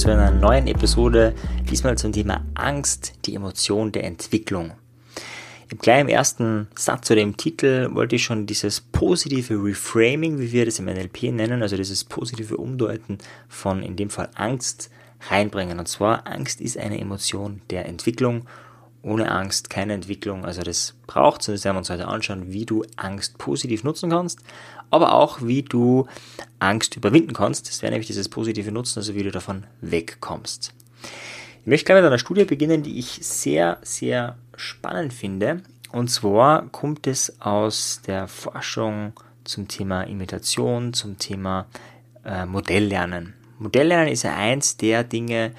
zu einer neuen Episode, diesmal zum Thema Angst, die Emotion der Entwicklung. Im gleich im ersten Satz oder im Titel wollte ich schon dieses positive Reframing, wie wir das im NLP nennen, also dieses positive Umdeuten von in dem Fall Angst reinbringen. Und zwar, Angst ist eine Emotion der Entwicklung. Ohne Angst keine Entwicklung. Also das braucht es. Und das werden wir uns heute anschauen, wie du Angst positiv nutzen kannst aber auch wie du Angst überwinden kannst. Das wäre nämlich dieses positive Nutzen, also wie du davon wegkommst. Ich möchte gleich mit einer Studie beginnen, die ich sehr, sehr spannend finde. Und zwar kommt es aus der Forschung zum Thema Imitation, zum Thema äh, Modelllernen. Modelllernen ist ja eins der Dinge,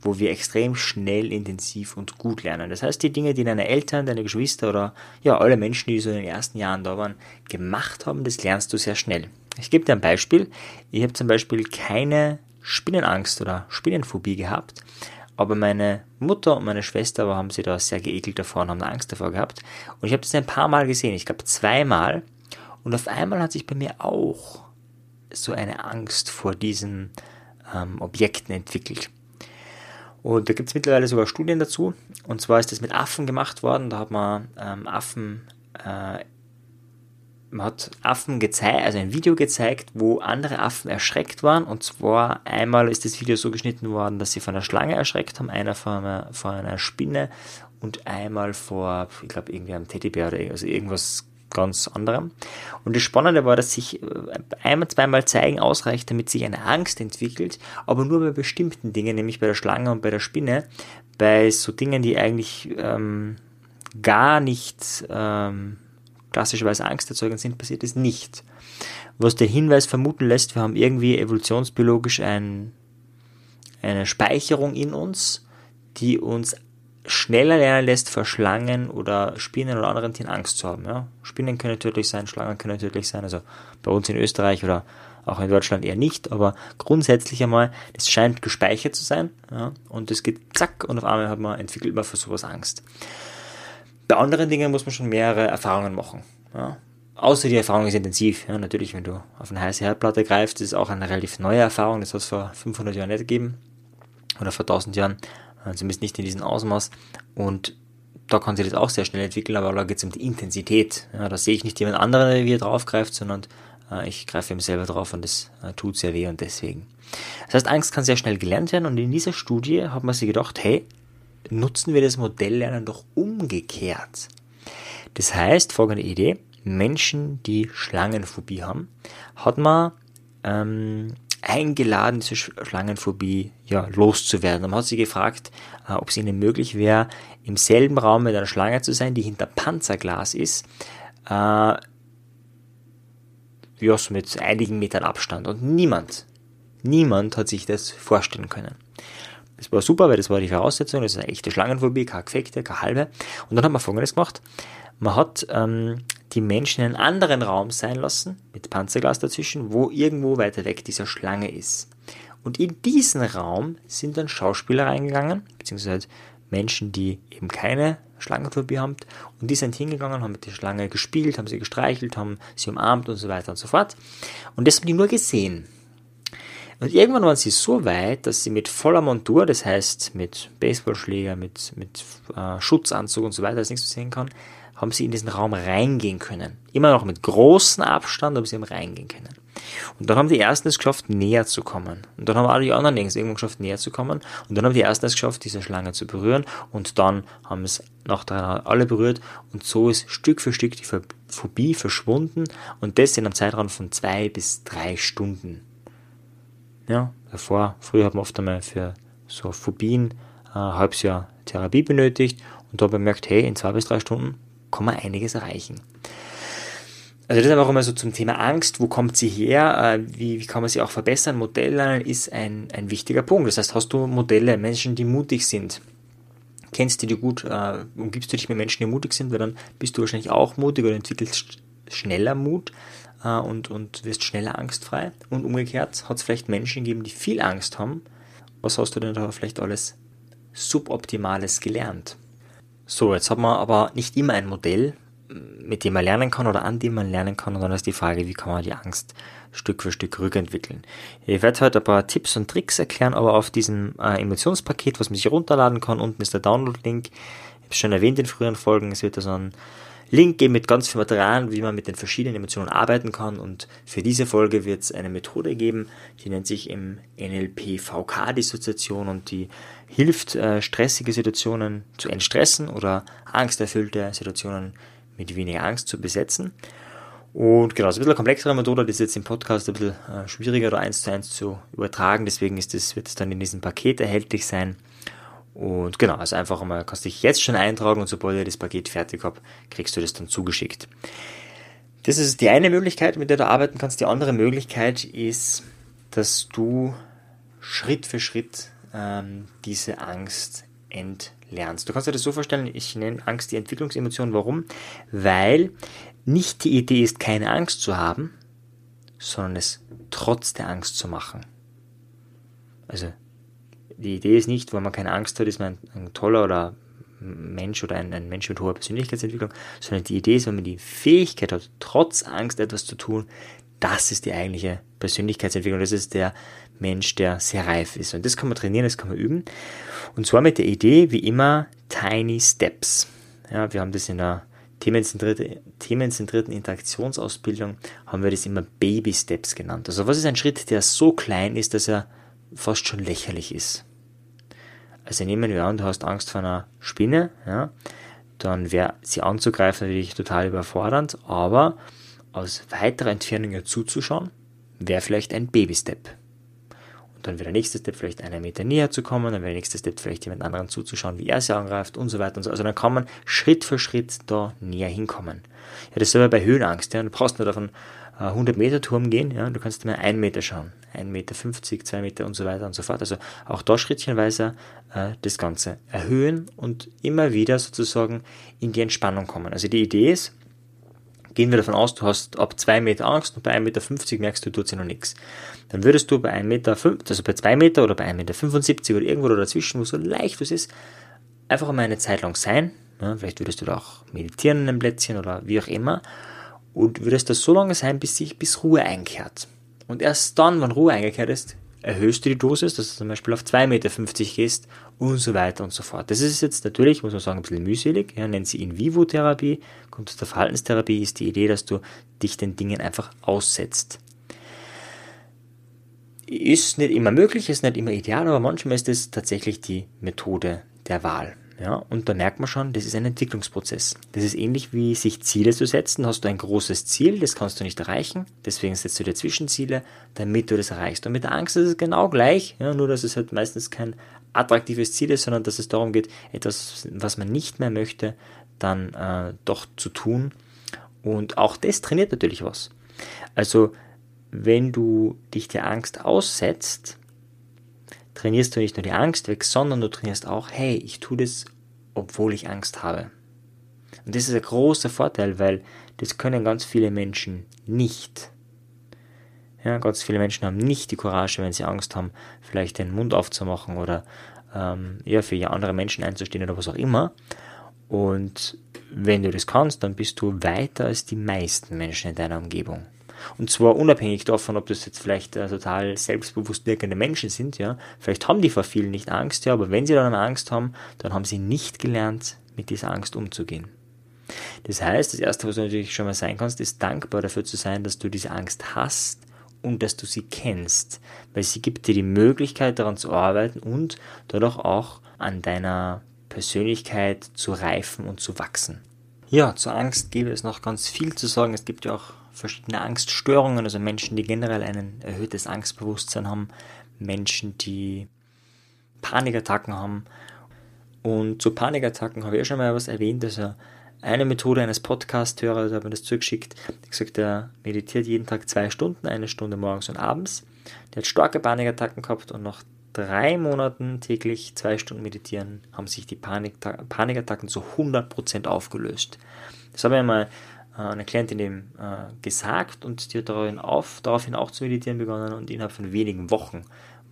wo wir extrem schnell, intensiv und gut lernen. Das heißt, die Dinge, die deine Eltern, deine Geschwister oder ja, alle Menschen, die so in den ersten Jahren da waren, gemacht haben, das lernst du sehr schnell. Ich gebe dir ein Beispiel. Ich habe zum Beispiel keine Spinnenangst oder Spinnenphobie gehabt, aber meine Mutter und meine Schwester haben sie da sehr geekelt davor und haben Angst davor gehabt. Und ich habe das ein paar Mal gesehen, ich glaube zweimal. Und auf einmal hat sich bei mir auch so eine Angst vor diesen ähm, Objekten entwickelt. Und da gibt es mittlerweile sogar Studien dazu. Und zwar ist das mit Affen gemacht worden. Da hat man ähm, Affen, äh, man hat Affen gezeigt, also ein Video gezeigt, wo andere Affen erschreckt waren. Und zwar einmal ist das Video so geschnitten worden, dass sie von einer Schlange erschreckt haben, einer von einer, von einer Spinne und einmal vor, ich glaube, irgendwie einem Teddybär oder also irgendwas ganz anderem. Und das Spannende war, dass sich äh, einmal, zweimal zeigen ausreicht, damit sich eine Angst entwickelt, aber nur bei bestimmten Dingen, nämlich bei der Schlange und bei der Spinne. Bei so Dingen, die eigentlich ähm, gar nicht ähm, klassischerweise Angst erzeugen sind, passiert es nicht. Was der Hinweis vermuten lässt, wir haben irgendwie evolutionsbiologisch ein, eine Speicherung in uns, die uns schneller lernen lässt, vor Schlangen oder Spinnen oder anderen Tieren Angst zu haben. Ja? Spinnen können tödlich sein, Schlangen können tödlich sein. Also bei uns in Österreich oder auch in Deutschland eher nicht, aber grundsätzlich einmal, das scheint gespeichert zu sein. Ja? Und es geht zack und auf einmal hat man, entwickelt man für sowas Angst. Bei anderen Dingen muss man schon mehrere Erfahrungen machen. Ja? Außer die Erfahrung ist intensiv. Ja, natürlich, wenn du auf eine heiße Herdplatte greifst, ist auch eine relativ neue Erfahrung. Das hat es vor 500 Jahren nicht gegeben. Oder vor 1000 Jahren zumindest nicht in diesem Ausmaß. Und da kann sich das auch sehr schnell entwickeln, aber da geht es um die Intensität. Ja, da sehe ich nicht jemand anderen, wie er draufgreift, sondern äh, ich greife ihm selber drauf und das äh, tut sehr weh und deswegen. Das heißt, Angst kann sehr schnell gelernt werden und in dieser Studie hat man sich gedacht, hey, nutzen wir das Modelllernen doch umgekehrt. Das heißt, folgende Idee, Menschen, die Schlangenphobie haben, hat man ähm, eingeladen, diese Schlangenphobie ja, loszuwerden. Man hat sie gefragt, äh, ob es ihnen möglich wäre, im selben Raum mit einer Schlange zu sein, die hinter Panzerglas ist, äh, ja, so mit einigen Metern Abstand. Und niemand, niemand hat sich das vorstellen können. Das war super, weil das war die Voraussetzung, das ist eine echte Schlangenphobie, keine gefekte, keine halbe. Und dann hat man folgendes gemacht. Man hat ähm, die Menschen in einen anderen Raum sein lassen, mit Panzerglas dazwischen, wo irgendwo weiter weg dieser Schlange ist. Und in diesen Raum sind dann Schauspieler reingegangen, beziehungsweise Menschen, die eben keine Schlangenphobie haben. Und die sind hingegangen, haben mit der Schlange gespielt, haben sie gestreichelt, haben sie umarmt und so weiter und so fort. Und das haben die nur gesehen. Und irgendwann waren sie so weit, dass sie mit voller Montur, das heißt mit Baseballschläger, mit, mit äh, Schutzanzug und so weiter, dass nichts sehen kann, haben sie in diesen Raum reingehen können. Immer noch mit großem Abstand, aber sie haben reingehen können. Und dann haben die Ersten es geschafft, näher zu kommen. Und dann haben alle die anderen links irgendwann geschafft, näher zu kommen. Und dann haben die Ersten es geschafft, diese Schlange zu berühren. Und dann haben es nacheinander alle berührt. Und so ist Stück für Stück die Phobie verschwunden. Und das in einem Zeitraum von zwei bis drei Stunden. Ja, davor, früher hat man oft einmal für so Phobien äh, ein halbes Jahr Therapie benötigt. Und da bemerkt, hey, in zwei bis drei Stunden kann man einiges erreichen. Also das ist einfach immer so zum Thema Angst, wo kommt sie her, äh, wie, wie kann man sie auch verbessern. Modelllernen ist ein, ein wichtiger Punkt. Das heißt, hast du Modelle, Menschen, die mutig sind, kennst du die gut, äh, umgibst du dich mit Menschen, die mutig sind, weil dann bist du wahrscheinlich auch mutig oder entwickelst schneller Mut äh, und, und wirst schneller angstfrei. Und umgekehrt hat es vielleicht Menschen gegeben, die viel Angst haben. Was hast du denn da vielleicht alles Suboptimales gelernt? So, jetzt hat man aber nicht immer ein Modell. mit dem man lernen kann oder an dem man lernen kann. Und dann ist die Frage, wie kann man die Angst Stück für Stück rückentwickeln. Ich werde heute ein paar Tipps und Tricks erklären, aber auf diesem äh, Emotionspaket, was man sich runterladen kann, unten ist der Download-Link. Ich habe es schon erwähnt in früheren Folgen, es wird da so ein Link geben mit ganz viel Material, wie man mit den verschiedenen Emotionen arbeiten kann. Und für diese Folge wird es eine Methode geben, die nennt sich im NLP VK-Dissoziation und die hilft, äh, stressige Situationen zu entstressen oder angsterfüllte Situationen mit weniger Angst zu besetzen. Und genau, es ist ein bisschen eine komplexere Methode, das ist jetzt im Podcast ein bisschen äh, schwieriger oder eins zu eins zu übertragen, deswegen ist das, wird es dann in diesem Paket erhältlich sein. Und genau, also einfach mal, kannst dich jetzt schon eintragen und sobald ihr das Paket fertig habt, kriegst du das dann zugeschickt. Das ist die eine Möglichkeit, mit der du arbeiten kannst. Die andere Möglichkeit ist, dass du Schritt für Schritt ähm, diese Angst entlernst. Du kannst dir das so vorstellen, ich nenne Angst die Entwicklungsemotion. Warum? Weil nicht die Idee ist, keine Angst zu haben, sondern es trotz der Angst zu machen. Also die Idee ist nicht, wenn man keine Angst hat, ist man ein, ein toller oder Mensch oder ein, ein, Mensch mit hoher Persönlichkeitsentwicklung, sondern die Idee ist, wenn man die Fähigkeit hat, trotz Angst etwas zu tun, das ist die eigentliche Persönlichkeitsentwicklung. Das ist der Mensch, der sehr reif ist. Und das kann man trainieren, das kann man üben. Und zwar mit der Idee, wie immer, Tiny Steps. Ja, wir haben das in der themenzentrierte, themenzentrierten Interaktionsausbildung, haben wir das immer Baby Steps genannt. Also was ist ein Schritt, der so klein ist, dass er fast schon lächerlich ist? also nehmen wir an, du hast Angst vor einer Spinne, ja, dann wäre sie anzugreifen natürlich total überfordernd, aber aus weiterer Entfernung zuzuschauen, wäre vielleicht ein Baby-Step. Und dann wäre der nächste Step vielleicht einen Meter näher zu kommen, dann wäre der nächste Step vielleicht jemand anderen zuzuschauen, wie er sie angreift und so weiter und so. Also dann kann man Schritt für Schritt da näher hinkommen. Ja, das ist aber bei Höhenangst. Ja. Du brauchst nur davon äh, 100-Meter-Turm gehen, ja, du kannst mal einen Meter schauen, 1,50 Meter, 2 Meter und so weiter und so fort. Also auch da schrittchenweise äh, das Ganze erhöhen und immer wieder sozusagen in die Entspannung kommen. Also die Idee ist, gehen wir davon aus, du hast ab 2 Meter Angst und bei 1,50 Meter merkst du, tut sich noch nichts. Dann würdest du bei 1,50 Meter, also bei 2 Meter oder bei 1,75 Meter oder irgendwo dazwischen, wo so leicht was ist, einfach mal eine Zeit lang sein. Ja, vielleicht würdest du da auch meditieren in einem Plätzchen oder wie auch immer und würdest das so lange sein, bis sich bis Ruhe einkehrt. Und erst dann, wenn Ruhe eingekehrt ist, erhöhst du die Dosis, dass du zum Beispiel auf 2,50 Meter gehst und so weiter und so fort. Das ist jetzt natürlich, muss man sagen, ein bisschen mühselig, ja, nennt sie In-vivo-Therapie, kommt aus der Verhaltenstherapie, ist die Idee, dass du dich den Dingen einfach aussetzt. Ist nicht immer möglich, ist nicht immer ideal, aber manchmal ist es tatsächlich die Methode der Wahl. Ja, und da merkt man schon, das ist ein Entwicklungsprozess. Das ist ähnlich wie sich Ziele zu setzen. Hast du ein großes Ziel, das kannst du nicht erreichen. Deswegen setzt du dir Zwischenziele, damit du das erreichst. Und mit der Angst ist es genau gleich. Ja, nur, dass es halt meistens kein attraktives Ziel ist, sondern dass es darum geht, etwas, was man nicht mehr möchte, dann äh, doch zu tun. Und auch das trainiert natürlich was. Also, wenn du dich der Angst aussetzt, trainierst du nicht nur die Angst weg, sondern du trainierst auch, hey, ich tue das, obwohl ich Angst habe. Und das ist ein großer Vorteil, weil das können ganz viele Menschen nicht. Ja, ganz viele Menschen haben nicht die Courage, wenn sie Angst haben, vielleicht den Mund aufzumachen oder ähm, ja, für andere Menschen einzustehen oder was auch immer. Und wenn du das kannst, dann bist du weiter als die meisten Menschen in deiner Umgebung. Und zwar unabhängig davon, ob das jetzt vielleicht äh, total selbstbewusst wirkende Menschen sind, ja. Vielleicht haben die vor vielen nicht Angst, ja, aber wenn sie dann Angst haben, dann haben sie nicht gelernt, mit dieser Angst umzugehen. Das heißt, das erste, was du natürlich schon mal sein kannst, ist dankbar dafür zu sein, dass du diese Angst hast und dass du sie kennst, weil sie gibt dir die Möglichkeit daran zu arbeiten und dadurch auch an deiner Persönlichkeit zu reifen und zu wachsen. Ja, zur Angst gäbe es noch ganz viel zu sagen. Es gibt ja auch verschiedene Angststörungen, also Menschen, die generell ein erhöhtes Angstbewusstsein haben, Menschen, die Panikattacken haben. Und zu Panikattacken habe ich ja schon mal was erwähnt, also eine Methode eines Podcast-Hörers hat mir das zugeschickt. Der gesagt, er meditiert jeden Tag zwei Stunden, eine Stunde morgens und abends. Der hat starke Panikattacken gehabt und nach drei Monaten täglich zwei Stunden meditieren haben sich die Panik Panikattacken zu 100% aufgelöst. Das habe ich einmal äh, eine Klientin dem äh, gesagt und die hat daraufhin, auf, daraufhin auch zu meditieren begonnen und innerhalb von wenigen Wochen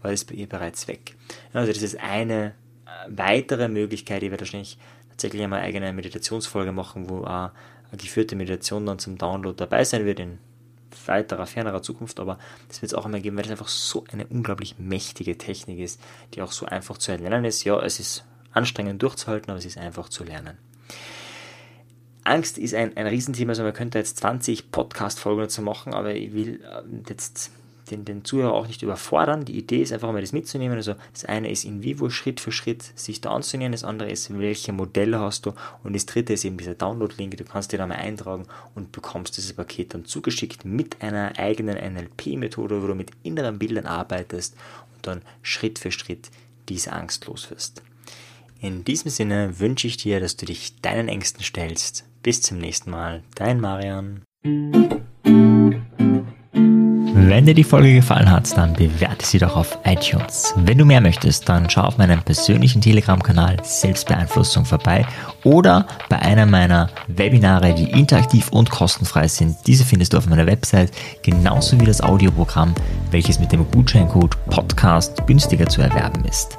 war es bei ihr bereits weg. Also das ist eine äh, weitere Möglichkeit, die wir wahrscheinlich tatsächlich einmal eine eigene Meditationsfolge machen, wo auch eine geführte Meditation dann zum Download dabei sein wird in weiterer, fernerer Zukunft, aber das wird es auch einmal geben, weil es einfach so eine unglaublich mächtige Technik ist, die auch so einfach zu erlernen ist. Ja, es ist anstrengend durchzuhalten, aber es ist einfach zu lernen. Angst ist ein, ein Riesenthema, also man könnte jetzt 20 Podcast-Folgen dazu machen, aber ich will äh, jetzt den, den Zuhörer auch nicht überfordern. Die Idee ist einfach mal das mitzunehmen. Also das eine ist in vivo Schritt für Schritt sich da anzunähern, das andere ist, welche Modelle hast du und das dritte ist eben dieser Download-Link. Du kannst dir da mal eintragen und bekommst dieses Paket dann zugeschickt mit einer eigenen NLP-Methode, wo du mit inneren Bildern arbeitest und dann Schritt für Schritt diese Angst los wirst. In diesem Sinne wünsche ich dir, dass du dich deinen Ängsten stellst. Bis zum nächsten Mal. Dein Marian. Wenn dir die Folge gefallen hat, dann bewerte sie doch auf iTunes. Wenn du mehr möchtest, dann schau auf meinem persönlichen Telegram-Kanal Selbstbeeinflussung vorbei oder bei einer meiner Webinare, die interaktiv und kostenfrei sind. Diese findest du auf meiner Website, genauso wie das Audioprogramm, welches mit dem Gutscheincode Podcast günstiger zu erwerben ist.